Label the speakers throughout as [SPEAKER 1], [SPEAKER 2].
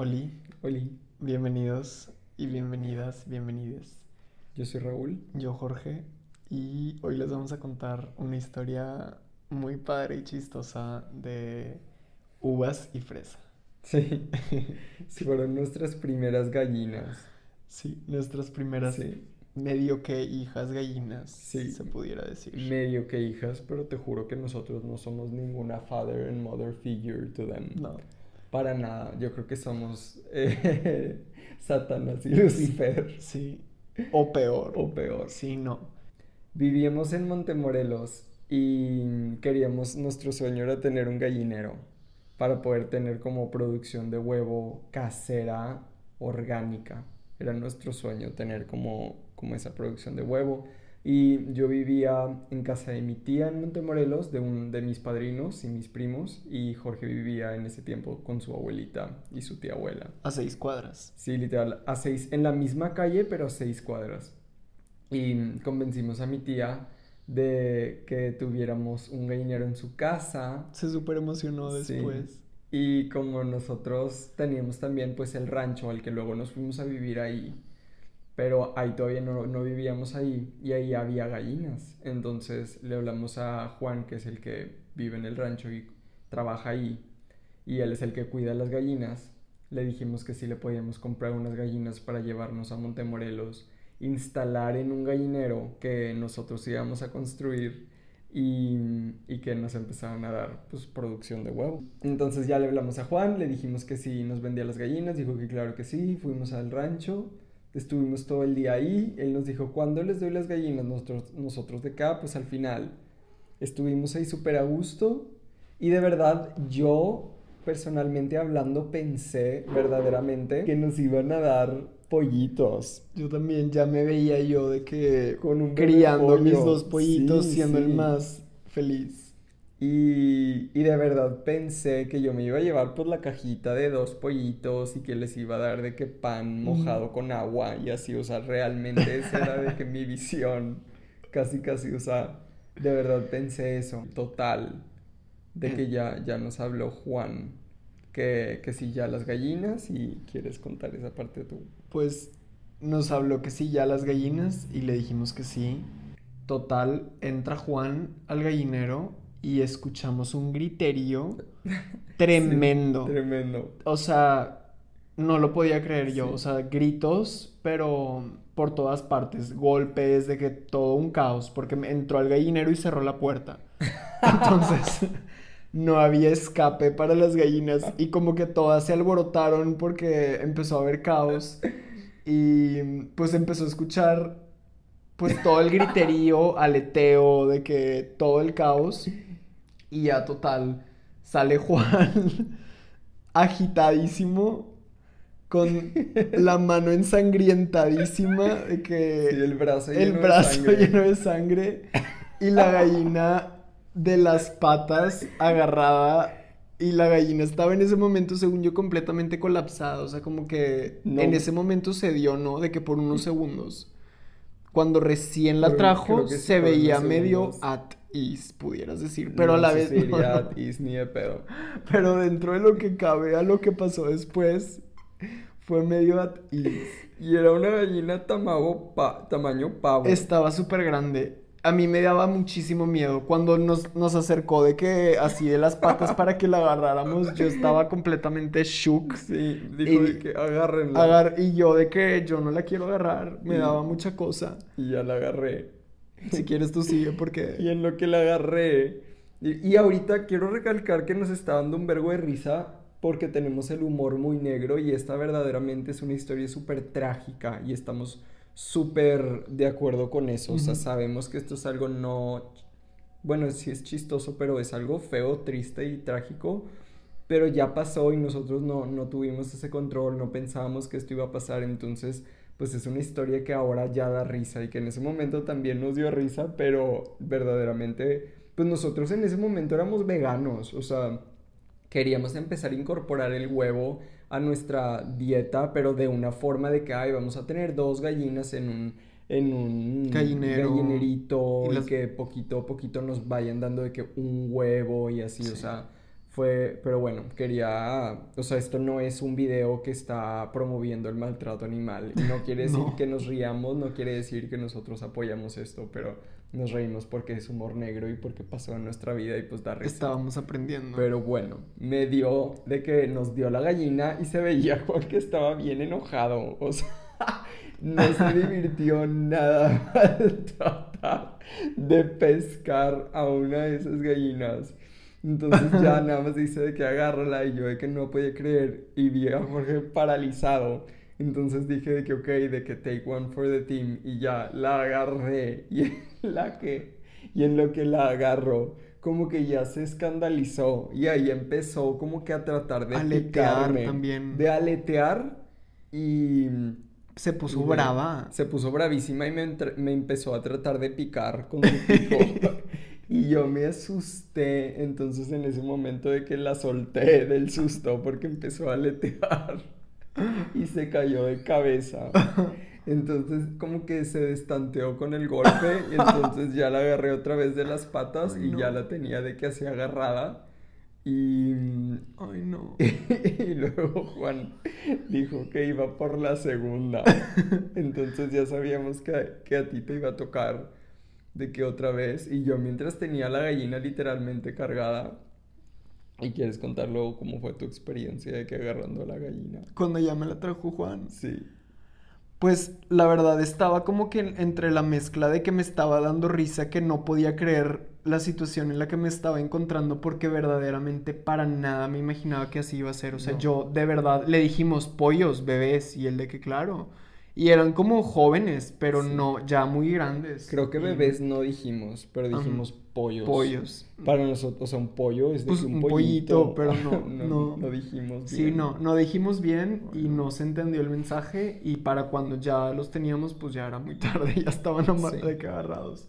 [SPEAKER 1] Oli,
[SPEAKER 2] Oli,
[SPEAKER 1] bienvenidos y bienvenidas, bienvenides.
[SPEAKER 2] yo soy Raúl.
[SPEAKER 1] Yo, Jorge, y hoy les vamos a contar una historia muy padre y chistosa de uvas y fresa.
[SPEAKER 2] Sí, sí, fueron nuestras primeras gallinas.
[SPEAKER 1] Sí, nuestras primeras
[SPEAKER 2] Sí,
[SPEAKER 1] medio que hijas gallinas,
[SPEAKER 2] Sí.
[SPEAKER 1] se pudiera decir.
[SPEAKER 2] medio que hijas, pero te juro que nosotros no somos ninguna father and mother figure to them.
[SPEAKER 1] No,
[SPEAKER 2] Para nada, yo creo que somos eh, Satanás y Lucifer.
[SPEAKER 1] sí, o peor.
[SPEAKER 2] O peor.
[SPEAKER 1] Sí, no.
[SPEAKER 2] Vivíamos en Montemorelos y queríamos, nuestro sueño era tener un gallinero para poder tener como producción de huevo casera, orgánica. Era nuestro sueño tener como, como esa producción de huevo. Y yo vivía en casa de mi tía en Montemorelos, de, un, de mis padrinos y mis primos, y Jorge vivía en ese tiempo con su abuelita y su tía abuela.
[SPEAKER 1] A seis cuadras.
[SPEAKER 2] Sí, literal, a seis, en la misma calle, pero a seis cuadras. Y convencimos a mi tía de que tuviéramos un gallinero en su casa.
[SPEAKER 1] Se súper emocionó
[SPEAKER 2] Sí.
[SPEAKER 1] después.
[SPEAKER 2] Y como nosotros teníamos también pues el rancho al que luego nos fuimos a vivir ahí, pero ahí todavía no, no vivíamos ahí y ahí había gallinas. Entonces le hablamos a Juan, que es el que vive en el rancho y trabaja ahí, y él es el que cuida las gallinas. Le dijimos que sí le podíamos comprar unas gallinas para llevarnos a Montemorelos, instalar en un gallinero que nosotros íbamos a construir y, y que nos empezaron a dar pues producción de huevo. Entonces ya le hablamos a Juan, le dijimos que sí nos vendía las gallinas, dijo que claro que sí, fuimos al rancho, estuvimos todo el día ahí, él nos dijo, ¿cuándo les doy las gallinas? Nosotros, nosotros de acá, pues al final estuvimos ahí súper a gusto y de verdad yo personalmente hablando pensé verdaderamente que nos iban a dar pollitos.
[SPEAKER 1] Yo también ya me veía yo de que
[SPEAKER 2] Con un
[SPEAKER 1] criando mis dos pollitos,
[SPEAKER 2] Sí,
[SPEAKER 1] siendo el más feliz.
[SPEAKER 2] Y, y de verdad pensé que yo me iba a llevar por la cajita de dos pollitos y que les iba a dar de que pan mojado con agua y así, o sea, realmente esa era de que mi visión, casi casi, o sea, de verdad pensé eso, total, de que ya, ya nos habló Juan, que, que sí, ya las gallinas y quieres contar esa parte tú.
[SPEAKER 1] Pues nos habló que sí, ya las gallinas, y le dijimos que sí. Total, entra Juan al gallinero y escuchamos un griterío tremendo.
[SPEAKER 2] Sí, tremendo.
[SPEAKER 1] O sea, no lo podía creer yo. O sea, gritos, pero por todas partes. Golpes, de que todo un caos. Porque entró al gallinero y cerró la puerta. Entonces, no había escape para las gallinas. Y como que todas se alborotaron porque empezó a haber caos. Y pues empezó a escuchar pues todo el griterío, aleteo, de que todo el caos. Y ya total, sale Juan agitadísimo, con la mano ensangrientadísima, de que
[SPEAKER 2] Sí, el brazo lleno de
[SPEAKER 1] brazo
[SPEAKER 2] sangre.
[SPEAKER 1] lleno de sangre y la gallina de las patas agarrada. Y la gallina estaba en ese momento, según yo, completamente colapsada. O sea, como que
[SPEAKER 2] No.
[SPEAKER 1] en ese momento se dio, ¿no? De que por unos segundos. Cuando recién la trajo,
[SPEAKER 2] sí
[SPEAKER 1] se veía medio at ease, pudieras decir. Pero a la vez.
[SPEAKER 2] si
[SPEAKER 1] no,
[SPEAKER 2] ease ni de pedo.
[SPEAKER 1] Pero dentro de lo que cabe a lo que pasó después, fue medio at ease.
[SPEAKER 2] Y era una gallina pa- tamaño pavo.
[SPEAKER 1] Estaba súper grande. A mí me daba muchísimo miedo. Cuando nos, nos acercó de que así de las patas para que la agarráramos, yo estaba completamente shook.
[SPEAKER 2] Sí, dijo
[SPEAKER 1] Y-
[SPEAKER 2] de que agárrenla.
[SPEAKER 1] Agar- y yo de que yo no la quiero agarrar, me
[SPEAKER 2] Y-
[SPEAKER 1] daba mucha cosa.
[SPEAKER 2] Y ya la agarré.
[SPEAKER 1] Si quieres tú sigue
[SPEAKER 2] Y
[SPEAKER 1] porque...
[SPEAKER 2] en lo que la agarré. Y, y ahorita quiero recalcar que nos está dando un vergo de risa porque tenemos el humor muy negro y esta verdaderamente es una historia súper trágica y estamos súper de acuerdo con eso. O sea, sabemos que esto es algo no... Bueno, sí es chistoso, pero es algo feo, triste y trágico. Pero ya pasó y nosotros no, no tuvimos ese control, no pensábamos que esto iba a pasar. Entonces, pues es una historia que ahora ya da risa y que en ese momento también nos dio risa, pero verdaderamente, pues nosotros en ese momento éramos veganos, o sea, queríamos empezar a incorporar el huevo a nuestra dieta, pero de una forma de que, ay, vamos a tener dos gallinas en un, en un
[SPEAKER 1] Gallinero.
[SPEAKER 2] gallinerito
[SPEAKER 1] Y
[SPEAKER 2] que poquito a poquito nos vayan dando de que un huevo y así, o sea, Fue, pero bueno, quería, o sea, esto no es un video que está promoviendo el maltrato animal. Y no quiere decir
[SPEAKER 1] No.
[SPEAKER 2] que nos riamos, no quiere decir que nosotros apoyamos esto, pero nos reímos porque es humor negro y porque pasó en nuestra vida y pues da risa.
[SPEAKER 1] Estábamos aprendiendo.
[SPEAKER 2] Pero bueno, me dio de que nos dio la gallina y se veía Juan que estaba bien enojado. O sea, no se divirtió nada al tratar de pescar a una de esas gallinas. Entonces ya nada más dice de que agárrala y yo de que no podía creer y vi a Jorge paralizado. Entonces dije de que ok, de que take one for the team y ya la agarré y en la que y en lo que la agarró como que ya se escandalizó y ahí empezó como que a tratar de
[SPEAKER 1] Aletear
[SPEAKER 2] picarme,
[SPEAKER 1] también.
[SPEAKER 2] de aletear y
[SPEAKER 1] Se puso
[SPEAKER 2] y
[SPEAKER 1] brava.
[SPEAKER 2] Se puso bravísima y me, me empezó a tratar de picar con su pico. Y yo me asusté. Entonces, en ese momento de que la solté del susto, porque empezó a aletear y se cayó de cabeza. Entonces, como que se destanteó con el golpe. Y entonces ya la agarré otra vez de las patas
[SPEAKER 1] Ay,
[SPEAKER 2] y ya la tenía de que así agarrada. Y.
[SPEAKER 1] Ay, no.
[SPEAKER 2] y luego Juan dijo que iba por la segunda. Entonces ya sabíamos que, que a ti te iba a tocar de que otra vez. Y yo mientras tenía la gallina literalmente cargada. ¿Y quieres contar luego cómo fue tu experiencia de que agarrando a la gallina?
[SPEAKER 1] Cuando ya me la trajo Juan.
[SPEAKER 2] Sí.
[SPEAKER 1] Pues la verdad estaba como que entre la mezcla de que me estaba dando risa, que no podía creer la situación en la que me estaba encontrando porque verdaderamente para nada me imaginaba que así iba a ser. O sea,
[SPEAKER 2] No.
[SPEAKER 1] yo de verdad le dijimos pollos, bebés, y él de que claro. Y eran como jóvenes, pero
[SPEAKER 2] Sí.
[SPEAKER 1] no, ya muy grandes.
[SPEAKER 2] Creo que
[SPEAKER 1] Y-
[SPEAKER 2] bebés no dijimos, pero
[SPEAKER 1] Ajá.
[SPEAKER 2] dijimos pollos.
[SPEAKER 1] Pollos.
[SPEAKER 2] Para nosotros, o sea, un pollo es de
[SPEAKER 1] Pues
[SPEAKER 2] que
[SPEAKER 1] un pollito, pero no,
[SPEAKER 2] no,
[SPEAKER 1] no.
[SPEAKER 2] no dijimos
[SPEAKER 1] Sí,
[SPEAKER 2] bien.
[SPEAKER 1] no, no dijimos bien y
[SPEAKER 2] Bueno.
[SPEAKER 1] no se entendió el mensaje y para cuando ya los teníamos pues ya era muy tarde, ya estaban ama-
[SPEAKER 2] Sí.
[SPEAKER 1] de que agarrados.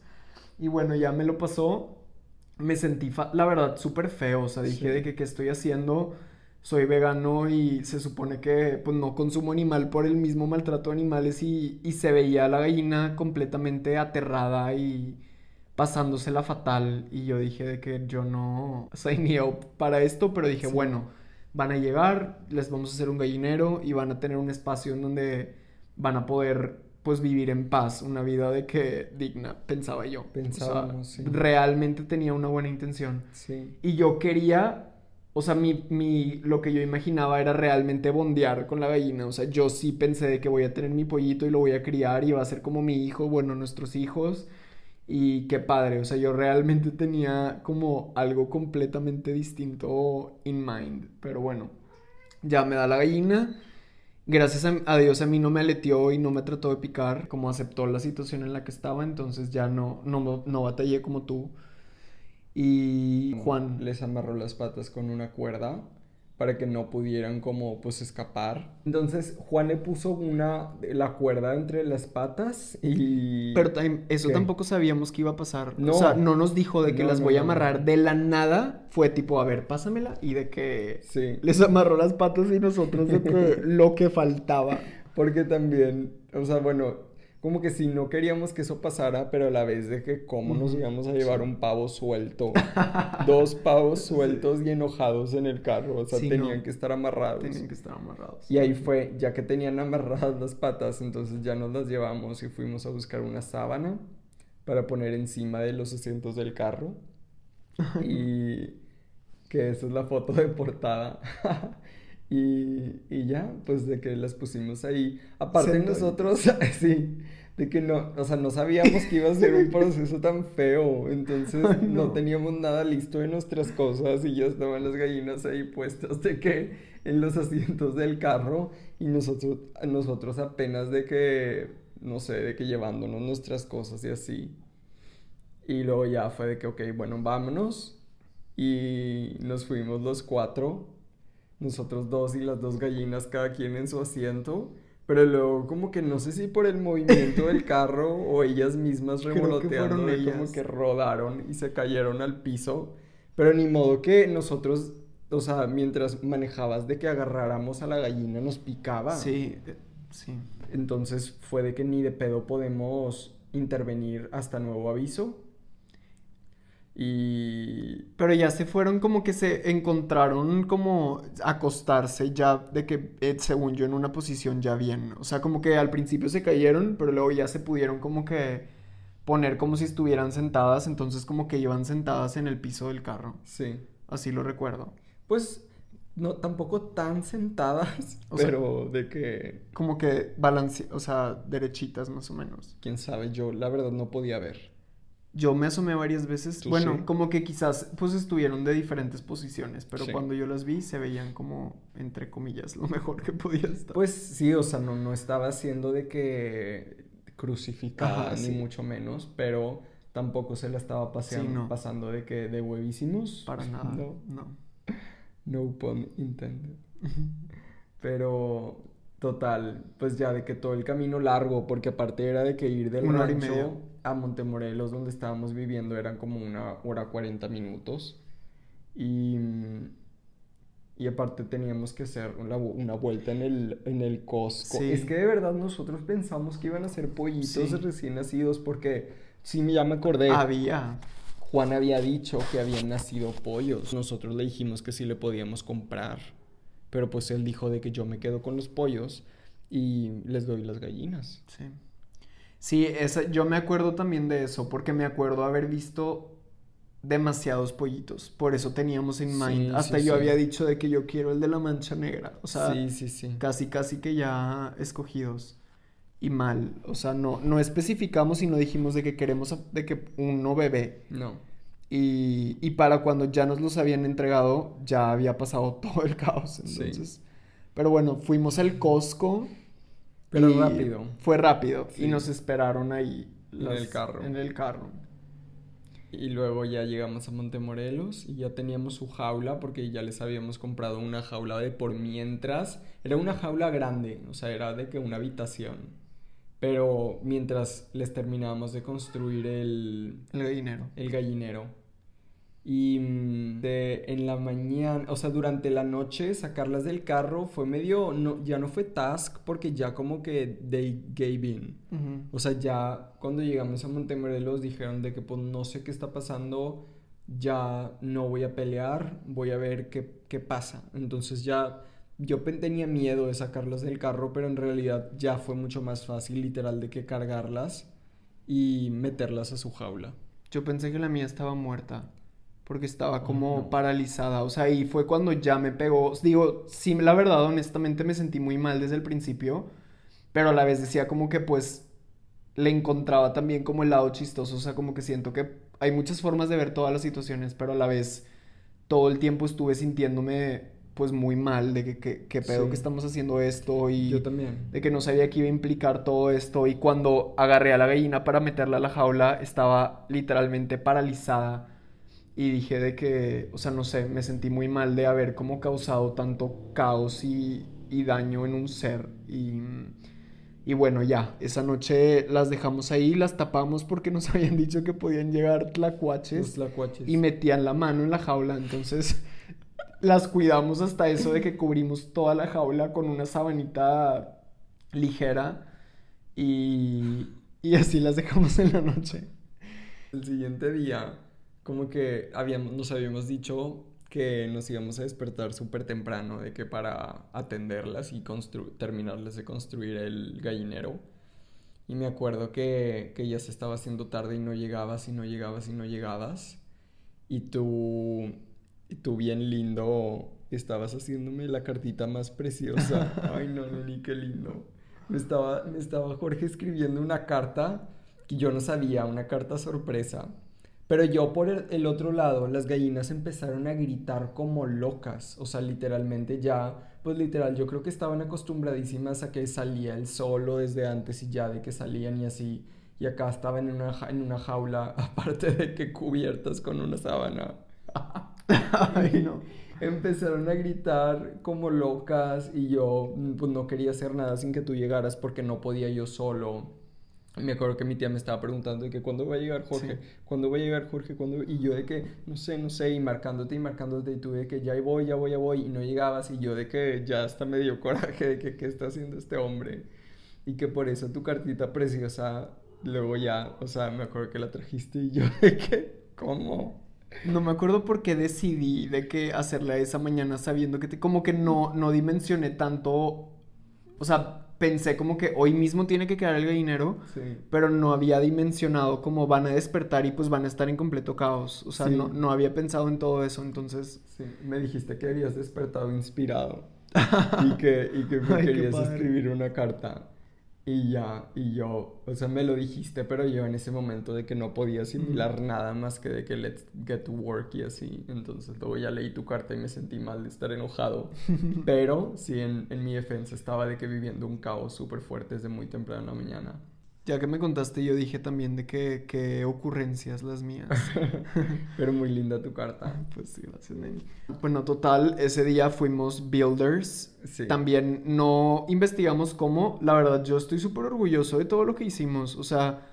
[SPEAKER 1] Y bueno, ya me lo pasó, me sentí la verdad súper feo, o sea, dije
[SPEAKER 2] Sí.
[SPEAKER 1] de que qué estoy haciendo, soy vegano y se supone que pues no consumo animal por el mismo maltrato de animales y, y se veía la gallina completamente aterrada y pasándosela fatal y yo dije de que yo no sign up para esto, pero dije,
[SPEAKER 2] Sí.
[SPEAKER 1] bueno, van a llegar, les vamos a hacer un gallinero y van a tener un espacio en donde van a poder pues vivir en paz, una vida de que digna, pensaba yo. O sea,
[SPEAKER 2] Pensábamos, sí.
[SPEAKER 1] realmente tenía una buena intención.
[SPEAKER 2] Sí.
[SPEAKER 1] Y yo quería, o sea, mi, mi, lo que yo imaginaba era realmente bondear con la gallina. O sea, yo sí pensé de que voy a tener mi pollito y lo voy a criar y va a ser como mi hijo, bueno, nuestros hijos. Y qué padre, o sea, yo realmente tenía como algo completamente distinto in mind. Pero bueno, ya me da la gallina. Gracias a, Dios a mí no me aleteó y no me trató de picar, como aceptó la situación en la que estaba, entonces ya no, no, no batallé como tú. Y Juan,
[SPEAKER 2] les amarró las patas con una cuerda para que no pudieran como pues escapar. Entonces Juan le puso una la cuerda entre las patas y
[SPEAKER 1] pero eso
[SPEAKER 2] ¿Qué?
[SPEAKER 1] tampoco sabíamos que iba a pasar.
[SPEAKER 2] No.
[SPEAKER 1] O sea, no nos dijo de que
[SPEAKER 2] No,
[SPEAKER 1] las
[SPEAKER 2] no,
[SPEAKER 1] voy a amarrar de la nada. Fue tipo, a ver, pásamela. Y de que
[SPEAKER 2] sí,
[SPEAKER 1] les amarró las patas y nosotros de que lo que faltaba.
[SPEAKER 2] porque también, o sea, bueno, como que si no queríamos que eso pasara, pero a la vez de que cómo nos íbamos a llevar un pavo suelto, dos pavos sueltos y enojados en el carro, o sea,
[SPEAKER 1] Sí,
[SPEAKER 2] tenían
[SPEAKER 1] no.
[SPEAKER 2] que estar amarrados.
[SPEAKER 1] Tenían que estar amarrados.
[SPEAKER 2] Y ahí fue, ya que tenían amarradas las patas, entonces ya nos las llevamos y fuimos a buscar una sábana para poner encima de los asientos del carro. Y que esa es la foto de portada. y, y ya, pues de que las pusimos ahí. Aparte
[SPEAKER 1] Sentaditas.
[SPEAKER 2] nosotros, sí, de que no, o sea, no sabíamos que iba a ser un proceso tan feo. Entonces
[SPEAKER 1] Ay,
[SPEAKER 2] no.
[SPEAKER 1] no.
[SPEAKER 2] teníamos nada listo de nuestras cosas y ya estaban las gallinas ahí puestas de que en los asientos del carro y nosotros, nosotros apenas de que, no sé, de que llevándonos nuestras cosas y así. Y luego ya fue de que, ok, bueno, vámonos. Y nos fuimos los cuatro, nosotros dos y las dos gallinas, cada quien en su asiento. Pero luego como que no sé si por el movimiento del carro o ellas mismas
[SPEAKER 1] que
[SPEAKER 2] revoloteando,
[SPEAKER 1] fueron
[SPEAKER 2] de como
[SPEAKER 1] ellas.
[SPEAKER 2] que rodaron y se cayeron al piso. Pero ni modo que nosotros, o sea, mientras manejabas de que agarráramos a la gallina nos picaba.
[SPEAKER 1] Sí, eh, sí.
[SPEAKER 2] Entonces fue de que ni de pedo podemos intervenir hasta nuevo aviso. Y...
[SPEAKER 1] Pero ya se fueron como que se encontraron como acostarse ya de que, eh, según yo, en una posición ya bien. O sea, como que al principio se cayeron, pero luego ya se pudieron como que poner como si estuvieran sentadas, entonces como que iban sentadas en el piso del carro.
[SPEAKER 2] Sí.
[SPEAKER 1] Así lo recuerdo.
[SPEAKER 2] Pues no, tampoco tan sentadas,
[SPEAKER 1] O sea,
[SPEAKER 2] pero de que,
[SPEAKER 1] Como que balance, o sea, derechitas más o menos.
[SPEAKER 2] quién sabe, yo la verdad no podía ver.
[SPEAKER 1] Yo me asomé varias veces.
[SPEAKER 2] ¿Tú
[SPEAKER 1] Bueno,
[SPEAKER 2] sí?
[SPEAKER 1] como que quizás pues estuvieron de diferentes posiciones, pero
[SPEAKER 2] Sí.
[SPEAKER 1] cuando yo las vi se veían como, entre comillas, lo mejor que podía estar.
[SPEAKER 2] Pues sí, o sea, no, no estaba haciendo de que crucificada,
[SPEAKER 1] Ajá,
[SPEAKER 2] ni
[SPEAKER 1] sí.
[SPEAKER 2] mucho menos, pero tampoco se la estaba paseando,
[SPEAKER 1] no.
[SPEAKER 2] pasando de que de huevísimos.
[SPEAKER 1] Para nada.
[SPEAKER 2] No,
[SPEAKER 1] no.
[SPEAKER 2] no pun intended. Pero total, pues ya de que todo el camino largo, porque aparte era de que ir del
[SPEAKER 1] Una hora y media.
[SPEAKER 2] A Montemorelos, donde estábamos viviendo, eran como una hora 40 minutos. Y, y aparte teníamos que hacer una, una vuelta en el, en el Costco.
[SPEAKER 1] Sí.
[SPEAKER 2] Es que de verdad nosotros pensamos que iban a ser pollitos
[SPEAKER 1] Sí.
[SPEAKER 2] recién nacidos, porque sí, ya me acordé.
[SPEAKER 1] Había.
[SPEAKER 2] Juan había dicho que habían nacido pollos. Nosotros le dijimos que sí le podíamos comprar. Pero pues él dijo de que yo me quedo con los pollos y les doy las gallinas.
[SPEAKER 1] Sí. Sí, esa, yo me acuerdo también de eso, porque me acuerdo haber visto demasiados pollitos. Por eso teníamos en
[SPEAKER 2] Sí,
[SPEAKER 1] mind. Hasta
[SPEAKER 2] sí,
[SPEAKER 1] yo
[SPEAKER 2] sí.
[SPEAKER 1] había dicho de que yo quiero el de la mancha negra. O sea,
[SPEAKER 2] sí, sí, sí.
[SPEAKER 1] casi, casi que ya escogidos. Y mal. O sea, no, no especificamos y no dijimos de que queremos de que uno bebé.
[SPEAKER 2] No.
[SPEAKER 1] Y, y para cuando ya nos los habían entregado, ya había pasado todo el caos.
[SPEAKER 2] Sí.
[SPEAKER 1] Entonces. Pero bueno, fuimos al Costco.
[SPEAKER 2] Pero
[SPEAKER 1] y
[SPEAKER 2] rápido.
[SPEAKER 1] Fue rápido.
[SPEAKER 2] Sí.
[SPEAKER 1] Y nos esperaron ahí.
[SPEAKER 2] En el carro.
[SPEAKER 1] En el carro.
[SPEAKER 2] Y luego ya llegamos a Montemorelos y ya teníamos su jaula porque ya les habíamos comprado una jaula de por mientras. Era una jaula grande, o sea, era de que una habitación. Pero mientras les terminábamos de construir el,
[SPEAKER 1] El gallinero.
[SPEAKER 2] el gallinero. Y mm, de, en la mañana, o sea, durante la noche sacarlas del carro fue medio, no, ya no fue task porque ya como que they gave in.
[SPEAKER 1] Ujú.
[SPEAKER 2] O sea, ya cuando llegamos a Montemorelos dijeron de que pues no sé qué está pasando, ya no voy a pelear, voy a ver qué, qué pasa. Entonces ya yo tenía miedo de sacarlas del carro, pero en realidad ya fue mucho más fácil literal de que cargarlas y meterlas a su jaula.
[SPEAKER 1] Yo pensé que la mía estaba muerta. Porque estaba como
[SPEAKER 2] no.
[SPEAKER 1] paralizada. O sea, y fue cuando ya me pegó. Digo, sí, la verdad, honestamente me sentí muy mal desde el principio. Pero a la vez decía como que pues le encontraba también como el lado chistoso. O sea, como que siento que hay muchas formas de ver todas las situaciones, pero a la vez todo el tiempo estuve sintiéndome pues muy mal de que, que, que pedo
[SPEAKER 2] Sí.
[SPEAKER 1] que estamos haciendo esto y
[SPEAKER 2] Yo también.
[SPEAKER 1] de que no sabía que iba a implicar todo esto y cuando agarré a la gallina para meterla a la jaula estaba literalmente paralizada y dije de que, o sea, no sé, me sentí muy mal de haber como causado tanto caos y, y daño en un ser y, y bueno, ya, esa noche las dejamos ahí, las tapamos porque nos habían dicho que podían llegar tlacuaches
[SPEAKER 2] Los tlacuaches.
[SPEAKER 1] y metían la mano en la jaula, entonces las cuidamos hasta eso de que cubrimos toda la jaula con una sabanita ligera y, y así las dejamos en la noche.
[SPEAKER 2] El siguiente día, como que habíamos, nos habíamos dicho que nos íbamos a despertar súper temprano, de que para atenderlas y terminarles de construir el gallinero. Y me acuerdo que, que ya se estaba haciendo tarde y no llegabas y no llegabas y no llegabas. Y tú, y tú bien lindo, estabas haciéndome la cartita más preciosa. Ay, no, Nelly, qué lindo. Me estaba, me estaba Jorge escribiendo una carta que yo no sabía, una carta sorpresa. Pero yo por el, otro lado, las gallinas empezaron a gritar como locas. O sea, literalmente ya, pues literal, yo creo que estaban acostumbradísimas a que salía el solo desde antes y ya de que salían y así. Y acá estaban en una, ja- en una jaula, aparte de que cubiertas con una sábana.
[SPEAKER 1] Ay, no.
[SPEAKER 2] Empezaron a gritar como locas y yo pues no quería hacer nada sin que tú llegaras porque no podía yo solo. Me acuerdo que mi tía me estaba preguntando de que cuándo va a llegar Jorge,
[SPEAKER 1] Sí.
[SPEAKER 2] cuándo va a llegar Jorge, cuándo y yo de que no sé, no sé y marcándote y marcándote y tú de que ya voy, ya voy, ya voy y no llegabas y yo de que ya hasta me dio coraje de que qué está haciendo este hombre y que por eso tu cartita preciosa luego ya, o sea, me acuerdo que la trajiste y yo de que ¿cómo?
[SPEAKER 1] No me acuerdo por qué decidí de que hacerla esa mañana sabiendo que te, como que no, no dimensioné tanto, o sea, pensé como que hoy mismo tiene que quedar el gallinero,
[SPEAKER 2] Sí.
[SPEAKER 1] pero no había dimensionado cómo van a despertar y pues van a estar en completo caos. O sea,
[SPEAKER 2] Sí.
[SPEAKER 1] no, no había pensado en todo eso, entonces...
[SPEAKER 2] Sí, me dijiste que habías despertado inspirado y que, y que me
[SPEAKER 1] Ay,
[SPEAKER 2] querías escribir una carta. Y ya, y yo, o sea, me lo dijiste, pero yo en ese momento de que no podía asimilar nada más que de que let's get to work y así. Entonces luego ya leí tu carta y me sentí mal de estar enojado. Pero sí, en, en mi defensa estaba de que viviendo un caos súper fuerte desde muy temprano en la mañana.
[SPEAKER 1] Ya que me contaste, yo dije también de que, que ocurrencias las mías.
[SPEAKER 2] Pero muy linda tu carta.
[SPEAKER 1] Pues sí, gracias, Neni. Bueno, total, ese día fuimos builders.
[SPEAKER 2] Sí.
[SPEAKER 1] También no investigamos cómo. La verdad, yo estoy súper orgulloso de todo lo que hicimos. O sea,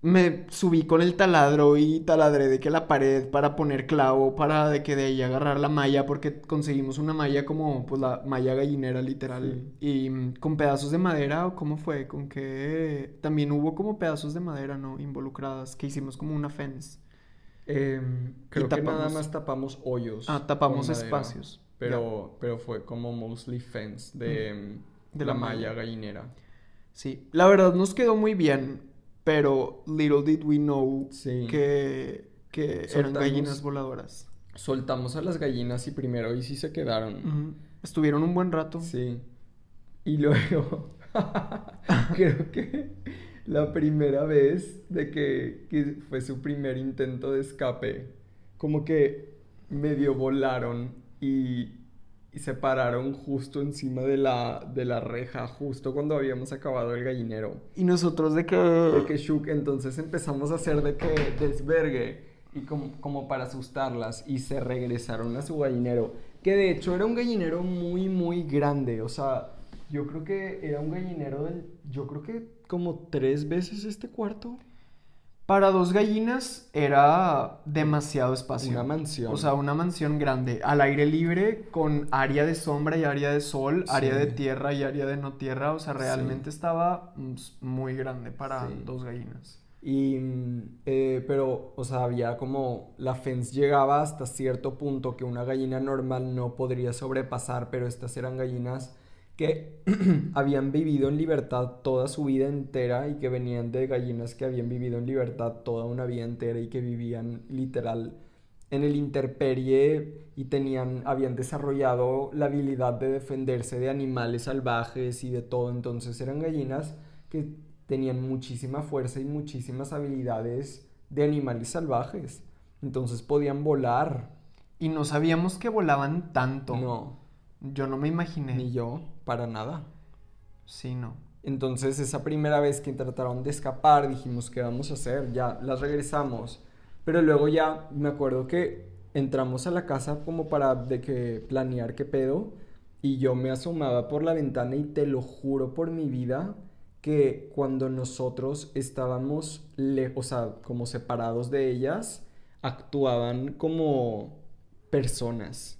[SPEAKER 1] me subí con el taladro y taladré de que la pared para poner clavo, para de que de ahí agarrar la malla, porque conseguimos una malla como, pues la malla gallinera literal. Y mm, con pedazos de madera, ¿o cómo fue? Con que también hubo como pedazos de madera, ¿no? Involucradas, que hicimos como una fence.
[SPEAKER 2] Em, creo que nada más tapamos hoyos.
[SPEAKER 1] Ah, tapamos espacios.
[SPEAKER 2] Pero, pero fue como mostly fence de, em,
[SPEAKER 1] De
[SPEAKER 2] la,
[SPEAKER 1] la
[SPEAKER 2] malla
[SPEAKER 1] malla.
[SPEAKER 2] gallinera.
[SPEAKER 1] Sí, la verdad nos quedó muy bien, pero little did we know
[SPEAKER 2] Sí.
[SPEAKER 1] que, que eran gallinas voladoras.
[SPEAKER 2] Soltamos a las gallinas y primero y sí se quedaron.
[SPEAKER 1] Estuvieron un buen rato.
[SPEAKER 2] Sí. Y luego, creo que la primera vez de que, que fue su primer intento de escape, como que medio volaron y, y se pararon justo encima de la, de la reja, justo cuando habíamos acabado el gallinero.
[SPEAKER 1] Y nosotros de
[SPEAKER 2] De
[SPEAKER 1] que...
[SPEAKER 2] que shook, entonces empezamos a hacer de que desvergue y como, como para asustarlas y se regresaron a su gallinero, que de hecho era un gallinero muy muy grande, o sea, yo creo que era un gallinero del, yo creo que como tres veces este cuarto,
[SPEAKER 1] Para dos gallinas era demasiado espacio.
[SPEAKER 2] una mansión.
[SPEAKER 1] O sea, una mansión grande, al aire libre, con área de sombra y área de sol, área de tierra y área de no tierra. O sea,
[SPEAKER 2] Sí.
[SPEAKER 1] realmente estaba mm, muy grande para
[SPEAKER 2] Sí.
[SPEAKER 1] dos gallinas.
[SPEAKER 2] Y, mm, eh, pero, o sea, había como la fence llegaba hasta cierto punto que una gallina normal no podría sobrepasar, pero estas eran gallinas que habían vivido en libertad toda su vida entera y que venían de gallinas que habían vivido en libertad toda una vida entera y que vivían literal en el interperie y tenían, habían desarrollado la habilidad de defenderse de animales salvajes y de todo. Entonces eran gallinas que tenían muchísima fuerza y muchísimas habilidades de animales salvajes. Entonces podían volar.
[SPEAKER 1] Y no sabíamos que volaban tanto.
[SPEAKER 2] No,
[SPEAKER 1] Yo no me imaginé.
[SPEAKER 2] ni yo, para nada.
[SPEAKER 1] Sí, no.
[SPEAKER 2] Entonces esa primera vez que trataron de escapar dijimos, ¿qué vamos a hacer? Ya, las regresamos. Pero luego ya me acuerdo que entramos a la casa como para de que planear qué pedo y yo me asomaba por la ventana y te lo juro por mi vida que cuando nosotros estábamos, le o sea, como separados de ellas, actuaban como personas.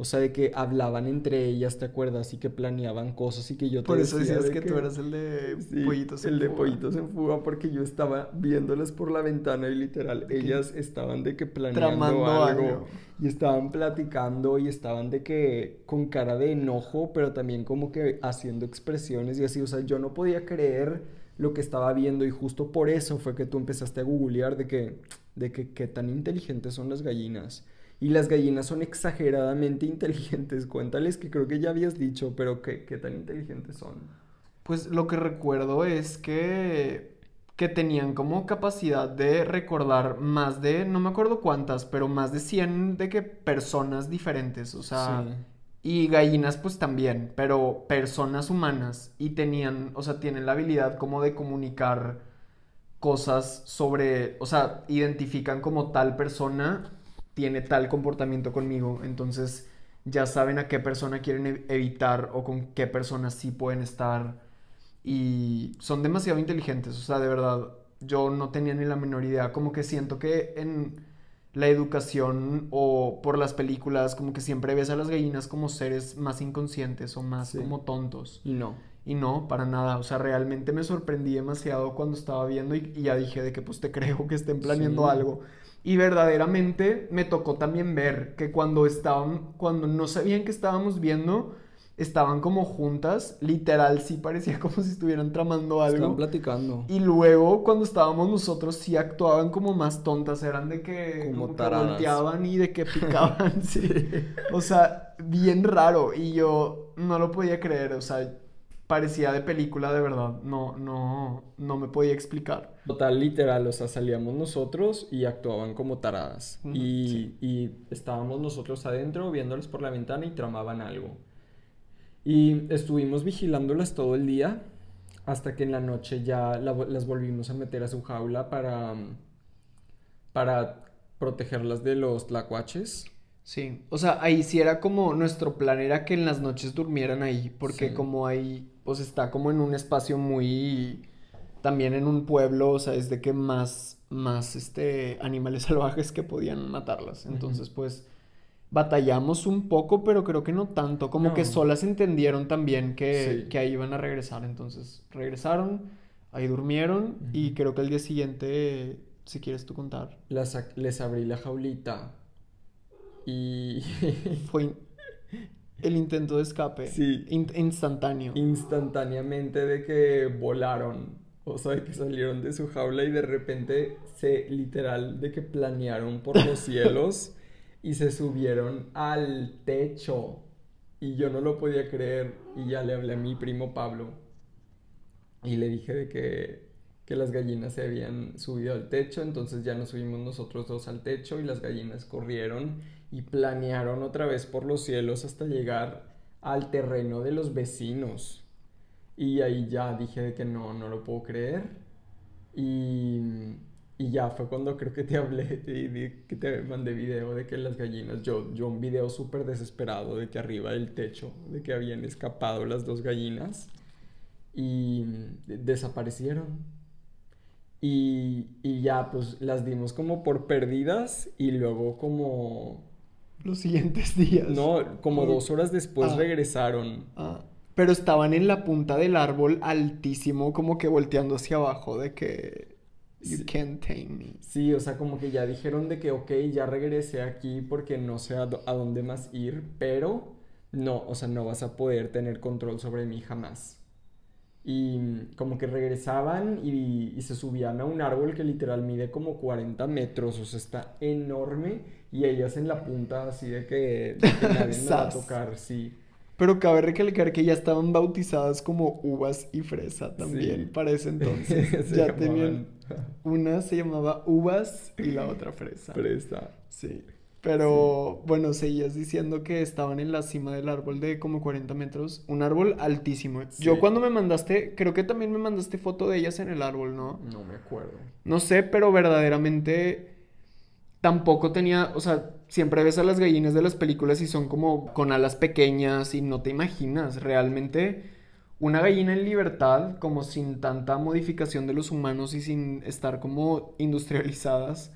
[SPEAKER 2] O sea, de que hablaban entre ellas, ¿te acuerdas? Y que planeaban cosas y que yo te
[SPEAKER 1] Por eso
[SPEAKER 2] decía
[SPEAKER 1] decías
[SPEAKER 2] de
[SPEAKER 1] que, tú eras el de
[SPEAKER 2] Sí,
[SPEAKER 1] pollitos en
[SPEAKER 2] el de
[SPEAKER 1] fuga.
[SPEAKER 2] pollitos en fuga porque yo estaba viéndolas por la ventana y literal ellas estaban de que planeando
[SPEAKER 1] Tramando
[SPEAKER 2] algo,
[SPEAKER 1] algo.
[SPEAKER 2] y estaban platicando y estaban de que con cara de enojo pero también como que haciendo expresiones y así o sea yo no podía creer lo que estaba viendo y justo por eso fue que tú empezaste a googlear de que de que qué tan inteligentes son las gallinas y las gallinas son exageradamente inteligentes cuéntales que creo que ya habías dicho pero qué, qué tan inteligentes son
[SPEAKER 1] Pues lo que recuerdo es que, que tenían como capacidad de recordar más de, no me acuerdo cuántas, pero más de 100 de que personas diferentes, o sea,
[SPEAKER 2] Sí.
[SPEAKER 1] y gallinas pues también, pero personas humanas y tenían, o sea, tienen la habilidad como de comunicar cosas sobre, o sea, identifican como tal persona tiene tal comportamiento conmigo, entonces ya saben a qué persona quieren evitar o con qué personas sí pueden estar y son demasiado inteligentes, o sea, de verdad, yo no tenía ni la menor idea, como que siento que en la educación o por las películas, como que siempre ves a las gallinas como seres más inconscientes o más
[SPEAKER 2] Sí.
[SPEAKER 1] como tontos.
[SPEAKER 2] y no
[SPEAKER 1] Y no, para nada. O sea, realmente me sorprendí demasiado cuando estaba viendo y, y ya dije de que pues te creo que estén planeando
[SPEAKER 2] Sí.
[SPEAKER 1] algo. Y verdaderamente me tocó también ver que cuando estaban, cuando no sabían que estábamos viendo, estaban como juntas, literal sí parecía como si estuvieran tramando algo.
[SPEAKER 2] Estaban platicando.
[SPEAKER 1] Y luego cuando estábamos nosotros sí actuaban como más tontas, eran de que
[SPEAKER 2] Como
[SPEAKER 1] como que
[SPEAKER 2] taradas.
[SPEAKER 1] volteaban y de que picaban, sí. O sea, bien raro y yo no lo podía creer, o sea, parecía de película de verdad, no no no me podía explicar.
[SPEAKER 2] Total, literal, o sea, salíamos nosotros y actuaban como taradas. Y,
[SPEAKER 1] sí.
[SPEAKER 2] y estábamos nosotros adentro viéndoles por la ventana y tramaban algo. Y estuvimos vigilándolas todo el día hasta que en la noche ya la las volvimos a meter a su jaula para, para protegerlas de los tlacuaches.
[SPEAKER 1] Sí, o sea, ahí sí era como nuestro plan era que en las noches durmieran ahí, porque
[SPEAKER 2] Sí.
[SPEAKER 1] como ahí, pues está como en un espacio muy, también en un pueblo, o sea, es de que más, más, este, animales salvajes que podían matarlas. Entonces, pues, batallamos un poco, pero creo que no tanto, como que
[SPEAKER 2] No.
[SPEAKER 1] solas entendieron también que,
[SPEAKER 2] Sí.
[SPEAKER 1] que ahí iban a regresar. Entonces, regresaron, ahí durmieron, y creo que el día siguiente, si quieres tú contar,
[SPEAKER 2] Las, les abrí la jaulita y
[SPEAKER 1] fue el intento de escape.
[SPEAKER 2] Sí.
[SPEAKER 1] In- instantáneo.
[SPEAKER 2] instantáneamente de que volaron, o sea, de que salieron de su jaula y de repente se literal de que planearon por los cielos y se subieron al techo y yo no lo podía creer y ya le hablé a mi primo Pablo y le dije de que, que las gallinas se habían subido al techo, entonces ya nos subimos nosotros dos al techo y las gallinas corrieron y planearon otra vez por los cielos hasta llegar al terreno de los vecinos. Y ahí ya dije de que no, no lo puedo creer. Y, y ya fue cuando creo que te hablé y que te mandé video de que las gallinas, yo, yo un video súper desesperado de que arriba del techo, de que habían escapado las dos gallinas y de- desaparecieron. Y, y ya pues las dimos como por perdidas y luego como,
[SPEAKER 1] Los siguientes días.
[SPEAKER 2] no, como dos horas después
[SPEAKER 1] Ah.
[SPEAKER 2] regresaron.
[SPEAKER 1] Ah, pero estaban en la punta del árbol altísimo, como que volteando hacia abajo, de que. You
[SPEAKER 2] Sí.
[SPEAKER 1] can't tame me.
[SPEAKER 2] Sí, o sea, como que ya dijeron de que, ok, ya regresé aquí porque no sé a, a dónde más ir, pero no, o sea, no vas a poder tener control sobre mí jamás. Y mm, como que regresaban y, y se subían a un árbol que literal mide como 40 metros, o sea, está enorme y ellas en la punta así de que, de que nadie me va a tocar, sí.
[SPEAKER 1] Pero cabe recalcar que ya estaban bautizadas como uvas y fresa también
[SPEAKER 2] Sí.
[SPEAKER 1] para ese entonces. Ya
[SPEAKER 2] llamaban
[SPEAKER 1] tenían. Una se llamaba uvas y la otra fresa.
[SPEAKER 2] Fresa.
[SPEAKER 1] Sí. Pero bueno, seguías diciendo que estaban en la cima del árbol de como 40 metros. Un árbol altísimo. Yo cuando me mandaste, creo que también me mandaste foto de ellas en el árbol, ¿no?
[SPEAKER 2] No me acuerdo.
[SPEAKER 1] No sé, pero verdaderamente tampoco tenía, o sea, siempre ves a las gallinas de las películas y son como con alas pequeñas y no te imaginas realmente una gallina en libertad, como sin tanta modificación de los humanos y sin estar como industrializadas,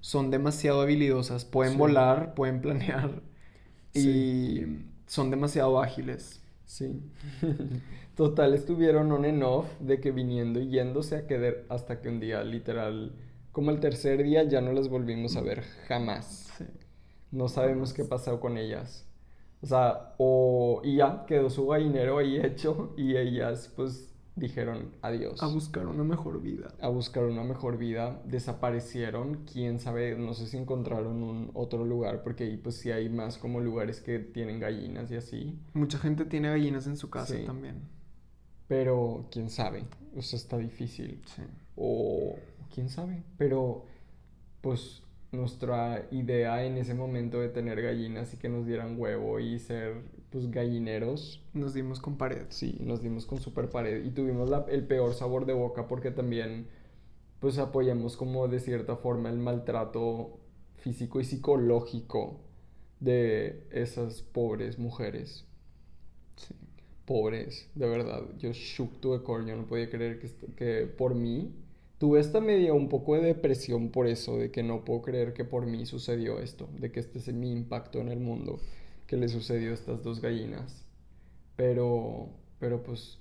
[SPEAKER 1] son demasiado habilidosas, pueden
[SPEAKER 2] Sí.
[SPEAKER 1] volar, pueden planear y
[SPEAKER 2] Sí.
[SPEAKER 1] son demasiado ágiles.
[SPEAKER 2] Sí. Total, estuvieron on and off de que viniendo y yéndose a quedar hasta que un día, literal, como el tercer día, ya no las volvimos a ver jamás.
[SPEAKER 1] Sí.
[SPEAKER 2] No sabemos qué pasó con ellas. O sea, o y ya quedó su gallinero ahí hecho y ellas pues dijeron adiós.
[SPEAKER 1] A buscar una mejor vida.
[SPEAKER 2] A buscar una mejor vida, desaparecieron, quién sabe, no sé si encontraron un otro lugar, porque ahí pues sí hay más como lugares que tienen gallinas y así.
[SPEAKER 1] Mucha gente tiene gallinas en su casa
[SPEAKER 2] Sí.
[SPEAKER 1] también.
[SPEAKER 2] Pero quién sabe, o sea, está difícil.
[SPEAKER 1] Sí.
[SPEAKER 2] O quién sabe, pero pues nuestra idea en ese momento de tener gallinas y que nos dieran huevo y ser pues gallineros,
[SPEAKER 1] Nos dimos con pared.
[SPEAKER 2] sí, nos dimos con super pared y tuvimos la- el peor sabor de boca porque también pues apoyamos como de cierta forma el maltrato físico y psicológico de esas pobres mujeres.
[SPEAKER 1] Sí.
[SPEAKER 2] pobres, de verdad. Yo shook to the core, yo no podía creer que, que por mí tuve esta media un poco de depresión por eso, de que no puedo creer que por mí sucedió esto, de que este es mi impacto en el mundo, que le sucedió a estas dos gallinas. Pero, pero pues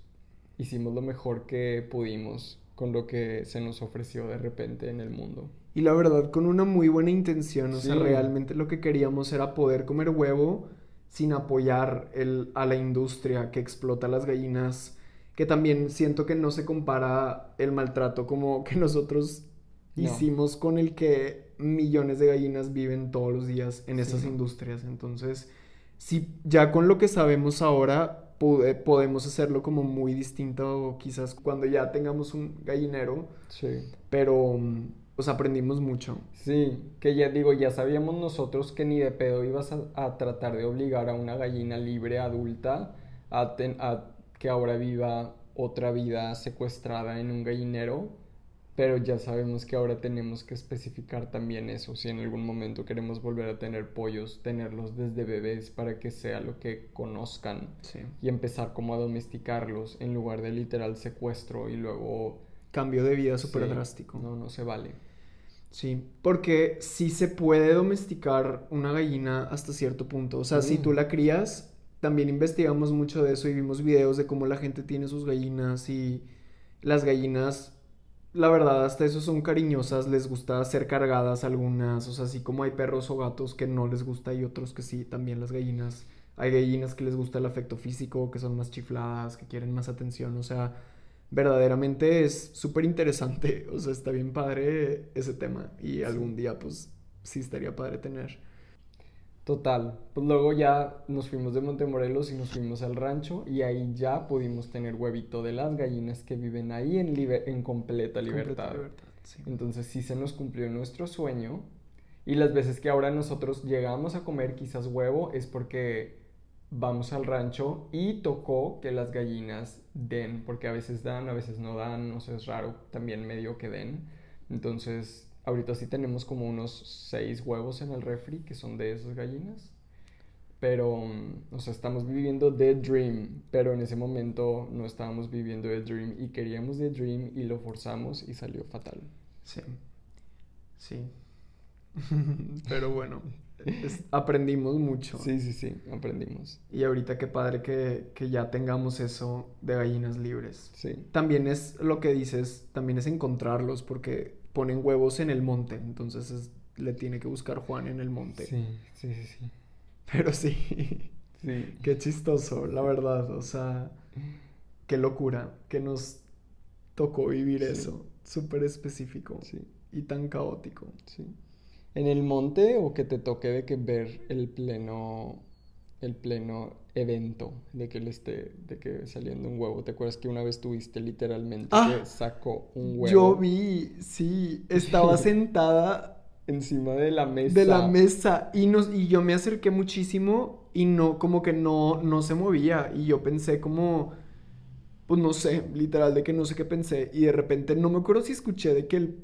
[SPEAKER 2] hicimos lo mejor que pudimos con lo que se nos ofreció de repente en el mundo.
[SPEAKER 1] Y la verdad, con una muy buena intención, o sea,
[SPEAKER 2] Sí.
[SPEAKER 1] realmente lo que queríamos era poder comer huevo sin apoyar el, a la industria que explota las gallinas, que también siento que no se compara el maltrato como que nosotros
[SPEAKER 2] No.
[SPEAKER 1] hicimos con el que millones de gallinas viven todos los días en esas
[SPEAKER 2] Sí.
[SPEAKER 1] industrias. Entonces, si ya con lo que sabemos ahora podemos hacerlo como muy distinto, quizás cuando ya tengamos un gallinero,
[SPEAKER 2] Sí.
[SPEAKER 1] pero, mm, sea, aprendimos mucho.
[SPEAKER 2] Sí, que ya digo, ya sabíamos nosotros que ni de pedo ibas a, a tratar de obligar a una gallina libre adulta a, ten- a que ahora viva otra vida secuestrada en un gallinero, pero ya sabemos que ahora tenemos que especificar también eso, si en algún momento queremos volver a tener pollos, tenerlos desde bebés para que sea lo que conozcan
[SPEAKER 1] Sí.
[SPEAKER 2] y empezar como a domesticarlos en lugar de literal secuestro y luego...
[SPEAKER 1] Cambio de vida súper
[SPEAKER 2] Sí,
[SPEAKER 1] drástico.
[SPEAKER 2] No, no se vale.
[SPEAKER 1] Sí, porque sí se puede domesticar una gallina hasta cierto punto. O sea, si
[SPEAKER 2] Mm.
[SPEAKER 1] tú la crías, también investigamos mucho de eso y vimos videos de cómo la gente tiene sus gallinas y las gallinas, la verdad, hasta eso son cariñosas, les gusta ser cargadas algunas, o sea, así como hay perros o gatos que no les gusta y otros que sí, también las gallinas. Hay gallinas que les gusta el afecto físico, que son más chifladas, que quieren más atención, o sea, verdaderamente es súper interesante, o sea, está bien padre ese tema y algún día pues sí estaría padre tener.
[SPEAKER 2] Total, pues luego ya nos fuimos de Montemorelos y nos fuimos al rancho y ahí ya pudimos tener huevito de las gallinas que viven ahí en, libe- en completa libertad.
[SPEAKER 1] Completa libertad, sí.
[SPEAKER 2] Entonces sí se nos cumplió nuestro sueño y las veces que ahora nosotros llegamos a comer quizás huevo es porque vamos al rancho y tocó que las gallinas den, porque a veces dan, a veces no dan, o sea, es raro también medio que den. Entonces, ahorita sí tenemos como unos seis huevos en el refri que son de esas gallinas. Pero, mm, o sea, estamos viviendo The Dream, pero en ese momento no estábamos viviendo The Dream y queríamos The Dream y lo forzamos y salió fatal.
[SPEAKER 1] Sí, sí. Pero bueno, es- aprendimos mucho.
[SPEAKER 2] Sí, sí, sí, aprendimos.
[SPEAKER 1] Y ahorita qué padre que, que ya tengamos eso de gallinas libres.
[SPEAKER 2] Sí,
[SPEAKER 1] También es lo que dices, también es encontrarlos porque ponen huevos en el monte, entonces es- le tiene que buscar Juan en el monte.
[SPEAKER 2] sí, sí, sí, sí.
[SPEAKER 1] Pero sí,
[SPEAKER 2] Sí,
[SPEAKER 1] qué chistoso, la verdad, o sea, qué locura que nos tocó vivir
[SPEAKER 2] Sí.
[SPEAKER 1] eso, súper específico
[SPEAKER 2] sí,
[SPEAKER 1] y tan caótico.
[SPEAKER 2] sí. En el monte o que te toque de que ver el pleno, el pleno evento de que le esté, de que saliendo un huevo. ¿Te acuerdas que una vez tuviste literalmente
[SPEAKER 1] Ah,
[SPEAKER 2] que sacó un huevo
[SPEAKER 1] Yo vi, sí, estaba sentada
[SPEAKER 2] encima de la mesa?
[SPEAKER 1] de la mesa y, nos, y yo me acerqué muchísimo y no, como que no, no se movía y yo pensé como, pues no sé, literal de que no sé qué pensé y de repente no me acuerdo si escuché de que el...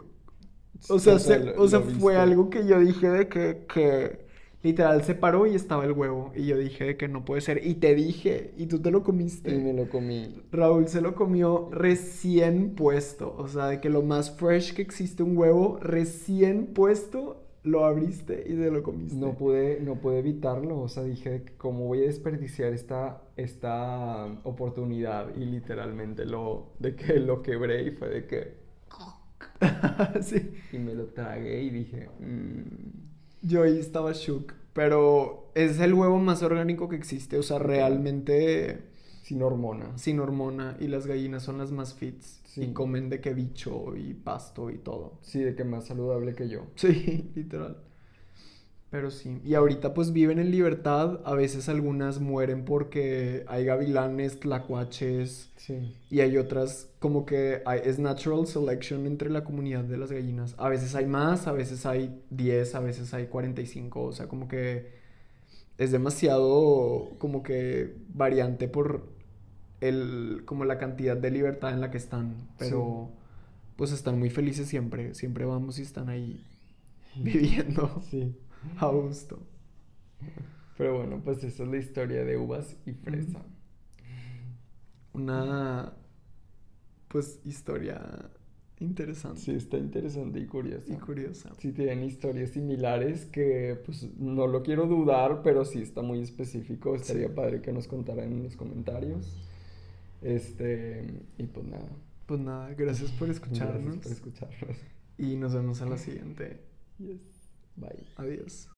[SPEAKER 1] O sea,
[SPEAKER 2] lo-
[SPEAKER 1] o sea fue algo que yo dije de que, que literal se paró y estaba el huevo y yo dije que no puede ser y te dije y tú te lo comiste.
[SPEAKER 2] Y me lo comí.
[SPEAKER 1] Raúl se lo comió recién puesto, o sea, de que lo más fresh que existe un huevo recién puesto, lo abriste y te lo comiste.
[SPEAKER 2] No pude, no pude evitarlo, o sea, dije, ¿cómo voy a desperdiciar esta, esta oportunidad? Y literalmente lo, de que lo quebré y fue de que,
[SPEAKER 1] sí,
[SPEAKER 2] y me lo tragué y dije, "Mm".
[SPEAKER 1] Yo ahí estaba shook, pero es el huevo más orgánico que existe, o sea, realmente
[SPEAKER 2] sin hormona.
[SPEAKER 1] sin hormona y las gallinas son las más fits
[SPEAKER 2] Sí.
[SPEAKER 1] y comen de que bicho y pasto y todo.
[SPEAKER 2] Sí, de que más saludable que yo.
[SPEAKER 1] Sí, literal. Pero sí. Y ahorita pues viven en libertad. A veces algunas mueren porque hay gavilanes, tlacuaches.
[SPEAKER 2] Sí.
[SPEAKER 1] Y hay otras como que hay- es natural selection entre la comunidad de las gallinas. A veces hay más, a veces hay 10, a veces hay 45. O sea, como que es demasiado como que variante por el, como la cantidad de libertad en la que están. Pero pues están muy felices siempre. Siempre vamos y están ahí viviendo
[SPEAKER 2] Sí.
[SPEAKER 1] a gusto.
[SPEAKER 2] Pero bueno, pues esa es la historia de uvas y fresa.
[SPEAKER 1] Una pues historia interesante
[SPEAKER 2] Sí, está interesante y curiosa.
[SPEAKER 1] y curiosa.
[SPEAKER 2] Si tienen historias similares que pues no lo quiero dudar, pero sí está muy específico. Estaría
[SPEAKER 1] Sí.
[SPEAKER 2] padre que nos contaran en los comentarios. Este, y pues nada.
[SPEAKER 1] Pues nada, gracias por escucharnos.
[SPEAKER 2] Gracias por escucharnos.
[SPEAKER 1] Y nos vemos en la siguiente.
[SPEAKER 2] Yes. Bye.
[SPEAKER 1] Adiós.